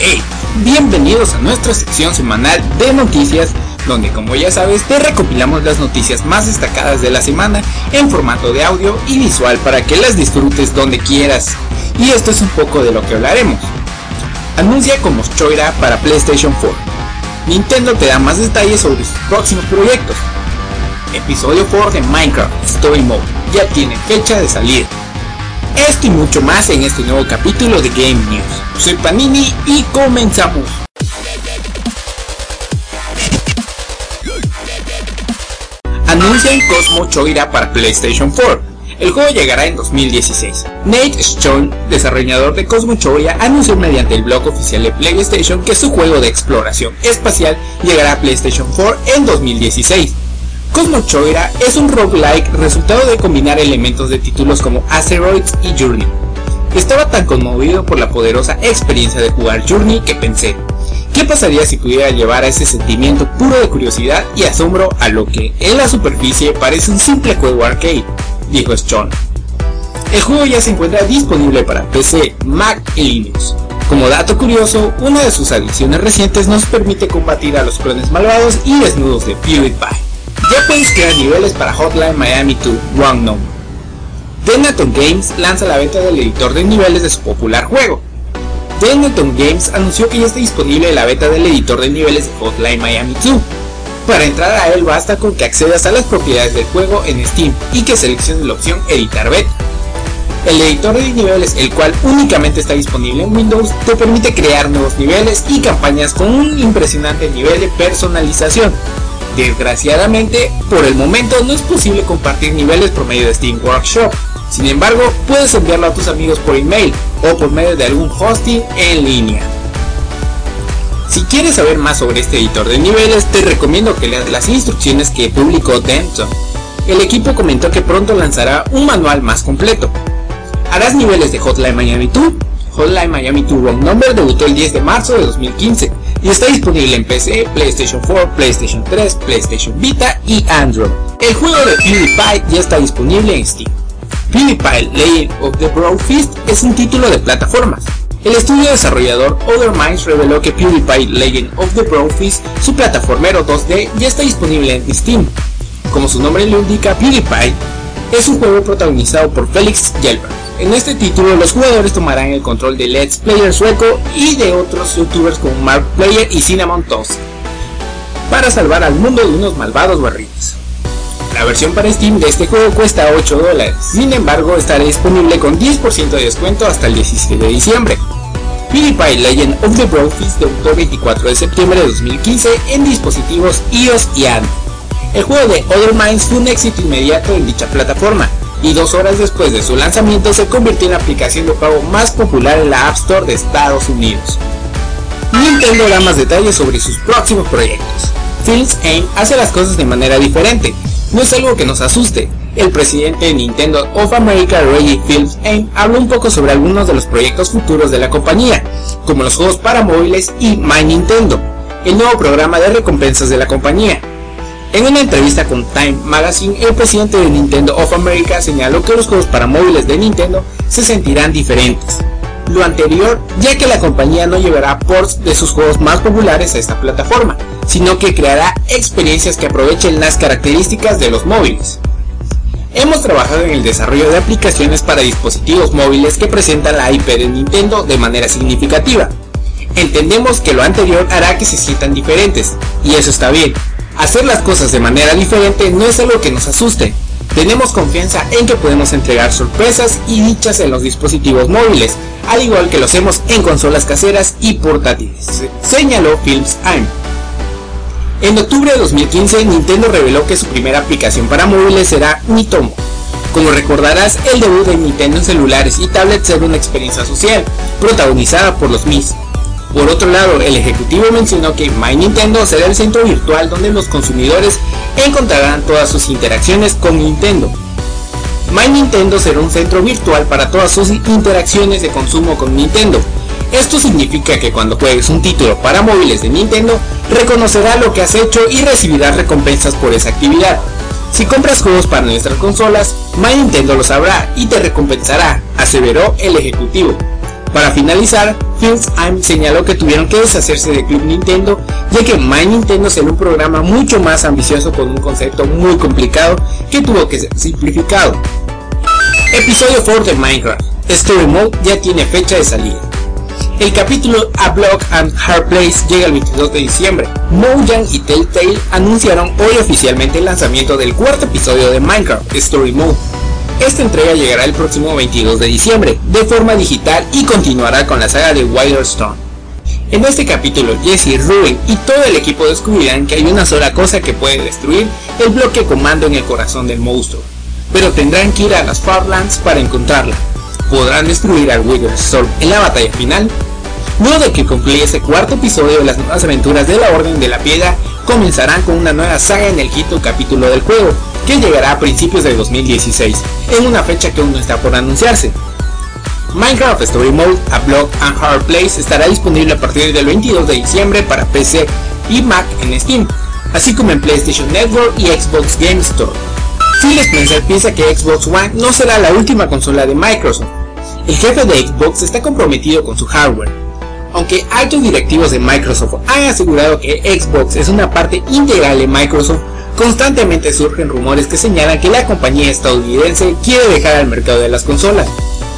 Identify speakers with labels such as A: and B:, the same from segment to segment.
A: Hey, bienvenidos a nuestra sección semanal de noticias, donde como ya sabes te recopilamos las noticias más destacadas de la semana en formato de audio y visual para que las disfrutes donde quieras. Y esto es un poco de lo que hablaremos. Anuncia como Choira para PlayStation 4. Nintendo te da más detalles sobre sus próximos proyectos. Episodio 4 de Minecraft Story Mode ya tiene fecha de salir. Esto y mucho más en este nuevo capítulo de Game News. Soy Panini y comenzamos. Anuncian Cosmo Choira para PlayStation 4. El juego llegará en 2016. Nate Stone, desarrollador de Cosmo Choira, anunció mediante el blog oficial de PlayStation que su juego de exploración espacial llegará a PlayStation 4 en 2016. Cosmo Choira es un roguelike resultado de combinar elementos de títulos como Asteroids y Journey. Estaba tan conmovido por la poderosa experiencia de jugar Journey que pensé, ¿qué pasaría si pudiera llevar a ese sentimiento puro de curiosidad y asombro a lo que en la superficie parece un simple juego arcade? Dijo Sean. El juego ya se encuentra disponible para PC, Mac y Linux. Como dato curioso, una de sus adiciones recientes nos permite combatir a los clones malvados y desnudos de PewDiePie. Ya puedes crear niveles para Hotline Miami 2 Wrong Number. Denaton Games lanza la venta del editor de niveles de su popular juego. Denaton Games anunció que ya está disponible la beta del editor de niveles de Hotline Miami 2. Para entrar a él basta con que accedas a las propiedades del juego en Steam y que selecciones la opción Editar Beta. El editor de niveles, el cual únicamente está disponible en Windows, te permite crear nuevos niveles y campañas con un impresionante nivel de personalización. Desgraciadamente, por el momento no es posible compartir niveles por medio de Steam Workshop. Sin embargo, puedes enviarlo a tus amigos por email o por medio de algún hosting en línea. Si quieres saber más sobre este editor de niveles, te recomiendo que leas las instrucciones que publicó Denton. El equipo comentó que pronto lanzará un manual más completo. Harás niveles de Hotline Miami 2. Hotline Miami 2 Wrong Number debutó el 10 de marzo de 2015 y está disponible en PC, PlayStation 4, PlayStation 3, PlayStation Vita y Android. El juego de PewDiePie ya está disponible en Steam. PewDiePie Legend of the Broad Fist es un título de plataformas. El estudio desarrollador Other Minds reveló que PewDiePie Legend of the Broad Fist, su plataformero 2D, ya está disponible en Steam. Como su nombre lo indica, PewDiePie es un juego protagonizado por Felix Jelberg. En este título los jugadores tomarán el control de Let's Player sueco y de otros youtubers como Mark Player y Cinnamon Toast para salvar al mundo de unos malvados barriles. La versión para Steam de este juego cuesta 8 dólares, sin embargo estará disponible con 10% de descuento hasta el 17 de diciembre. PewDiePie Legend of the Brofist debutó el 24 de septiembre de 2015 en dispositivos iOS y Android. El juego de Other Minds fue un éxito inmediato en dicha plataforma, y dos horas después de su lanzamiento se convirtió en la aplicación de pago más popular en la App Store de Estados Unidos. Nintendo da más detalles sobre sus próximos proyectos. Phil's Aim hace las cosas de manera diferente, no es algo que nos asuste. El presidente de Nintendo of America, Reggie Phil's Aim, habló un poco sobre algunos de los proyectos futuros de la compañía, como los juegos para móviles y My Nintendo, el nuevo programa de recompensas de la compañía. En una entrevista con Time Magazine, el presidente de Nintendo of America señaló que los juegos para móviles de Nintendo se sentirán diferentes. Lo anterior, ya que la compañía no llevará ports de sus juegos más populares a esta plataforma, sino que creará experiencias que aprovechen las características de los móviles. Hemos trabajado en el desarrollo de aplicaciones para dispositivos móviles que presentan la IP de Nintendo de manera significativa. Entendemos que lo anterior hará que se sientan diferentes, y eso está bien, Hacer las cosas de manera diferente no es algo que nos asuste. Tenemos confianza en que podemos entregar sorpresas y dichas en los dispositivos móviles, al igual que lo hacemos en consolas caseras y portátiles, señaló Films AIM. En octubre de 2015, Nintendo reveló que su primera aplicación para móviles será Mitomo. Como recordarás, el debut de Nintendo en celulares y tablets era una experiencia social, protagonizada por los Mis. Por otro lado, el ejecutivo mencionó que My Nintendo será el centro virtual donde los consumidores encontrarán todas sus interacciones con Nintendo. My Nintendo será un centro virtual para todas sus interacciones de consumo con Nintendo. Esto significa que cuando juegues un título para móviles de Nintendo, reconocerá lo que has hecho y recibirás recompensas por esa actividad. Si compras juegos para nuestras consolas, My Nintendo lo sabrá y te recompensará, aseveró el ejecutivo. Para finalizar, Films señaló que tuvieron que deshacerse de Club Nintendo, ya que My Nintendo será un programa mucho más ambicioso con un concepto muy complicado que tuvo que ser simplificado. Episodio 4 de Minecraft. Story Mode ya tiene fecha de salida. El capítulo A Block and Hard Place llega el 22 de diciembre. Mojang y Telltale anunciaron hoy oficialmente el lanzamiento del cuarto episodio de Minecraft Story Mode. Esta entrega llegará el próximo 22 de diciembre, de forma digital y continuará con la saga de Wilderstone. En este capítulo, Jesse, Ruben y todo el equipo descubrirán que hay una sola cosa que puede destruir el bloque comando en el corazón del monstruo, pero tendrán que ir a las Farlands para encontrarla. ¿Podrán destruir al Wilderstone en la batalla final? Luego de que concluya este cuarto episodio de las nuevas aventuras de la Orden de la Piedra, comenzarán con una nueva saga en el quinto capítulo del juego, que llegará a principios de 2016, en una fecha que aún no está por anunciarse. Minecraft Story Mode A Block and Hard Place estará disponible a partir del 22 de diciembre para PC y Mac en Steam, así como en PlayStation Network y Xbox Game Store. Phil Spencer piensa que Xbox One no será la última consola de Microsoft. El jefe de Xbox está comprometido con su hardware, aunque altos directivos de Microsoft han asegurado que Xbox es una parte integral de Microsoft, constantemente surgen rumores que señalan que la compañía estadounidense quiere dejar al mercado de las consolas.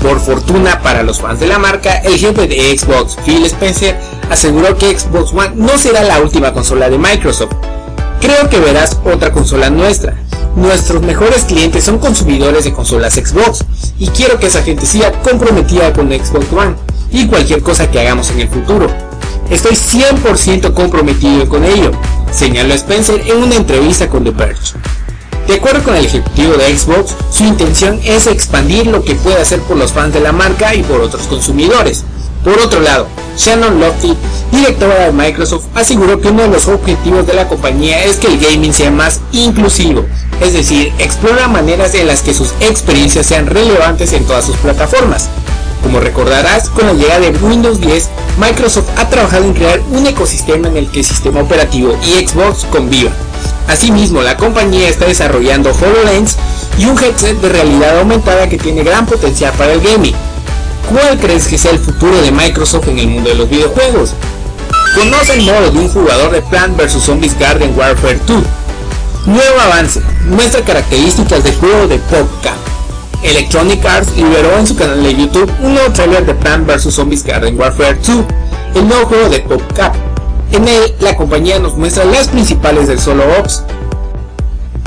A: Por fortuna para los fans de la marca, el jefe de Xbox, Phil Spencer, aseguró que Xbox One no será la última consola de Microsoft. Creo que verás otra consola nuestra. Nuestros mejores clientes son consumidores de consolas Xbox y quiero que esa gente siga comprometida con Xbox One y cualquier cosa que hagamos en el futuro. Estoy 100% comprometido con ello, señaló Spencer en una entrevista con The Verge. De acuerdo con el ejecutivo de Xbox, su intención es expandir lo que puede hacer por los fans de la marca y por otros consumidores. Por otro lado, Shannon Lofty, directora de Microsoft, aseguró que uno de los objetivos de la compañía es que el gaming sea más inclusivo, es decir, explora maneras en las que sus experiencias sean relevantes en todas sus plataformas. Como recordarás, con la llegada de Windows 10, Microsoft ha trabajado en crear un ecosistema en el que el sistema operativo y Xbox convivan. Asimismo, la compañía está desarrollando HoloLens y un headset de realidad aumentada que tiene gran potencial para el gaming. ¿Cuál crees que sea el futuro de Microsoft en el mundo de los videojuegos? Conoce el modo de un jugador de Plant vs Zombies Garden Warfare 2. Nuevo avance, muestra características del juego de PopCap Electronic Arts liberó en su canal de YouTube un nuevo trailer de Plant vs Zombies Garden Warfare 2, el nuevo juego de PopCap. En él, la compañía nos muestra las principales del Solo Ops,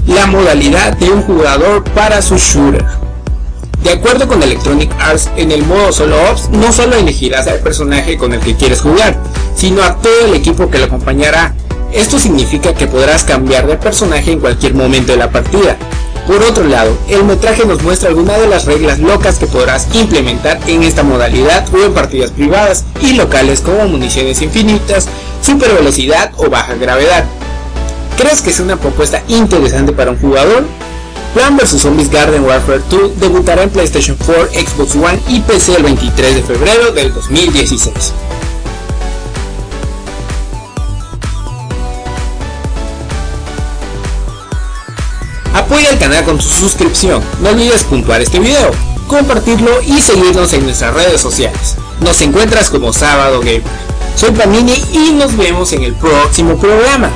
A: la modalidad de un jugador para su shooter. De acuerdo con Electronic Arts, en el modo Solo Ops no solo elegirás al personaje con el que quieres jugar, sino a todo el equipo que lo acompañará. Esto significa que podrás cambiar de personaje en cualquier momento de la partida, por otro lado, el metraje nos muestra algunas de las reglas locas que podrás implementar en esta modalidad o en partidas privadas y locales como municiones infinitas, super velocidad o baja gravedad. ¿Crees que es una propuesta interesante para un jugador? Plan vs Zombies Garden Warfare 2 debutará en PlayStation 4, Xbox One y PC el 23 de febrero del 2016. Apoya el canal con tu suscripción. No olvides puntuar este video, compartirlo y seguirnos en nuestras redes sociales. Nos encuentras como Sábado Gamer. Soy Panini y nos vemos en el próximo programa.